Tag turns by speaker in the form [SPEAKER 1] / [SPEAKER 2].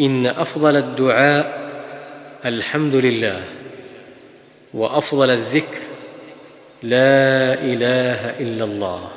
[SPEAKER 1] إن أفضل الدعاء الحمد لله وأفضل الذكر لا إله إلا الله.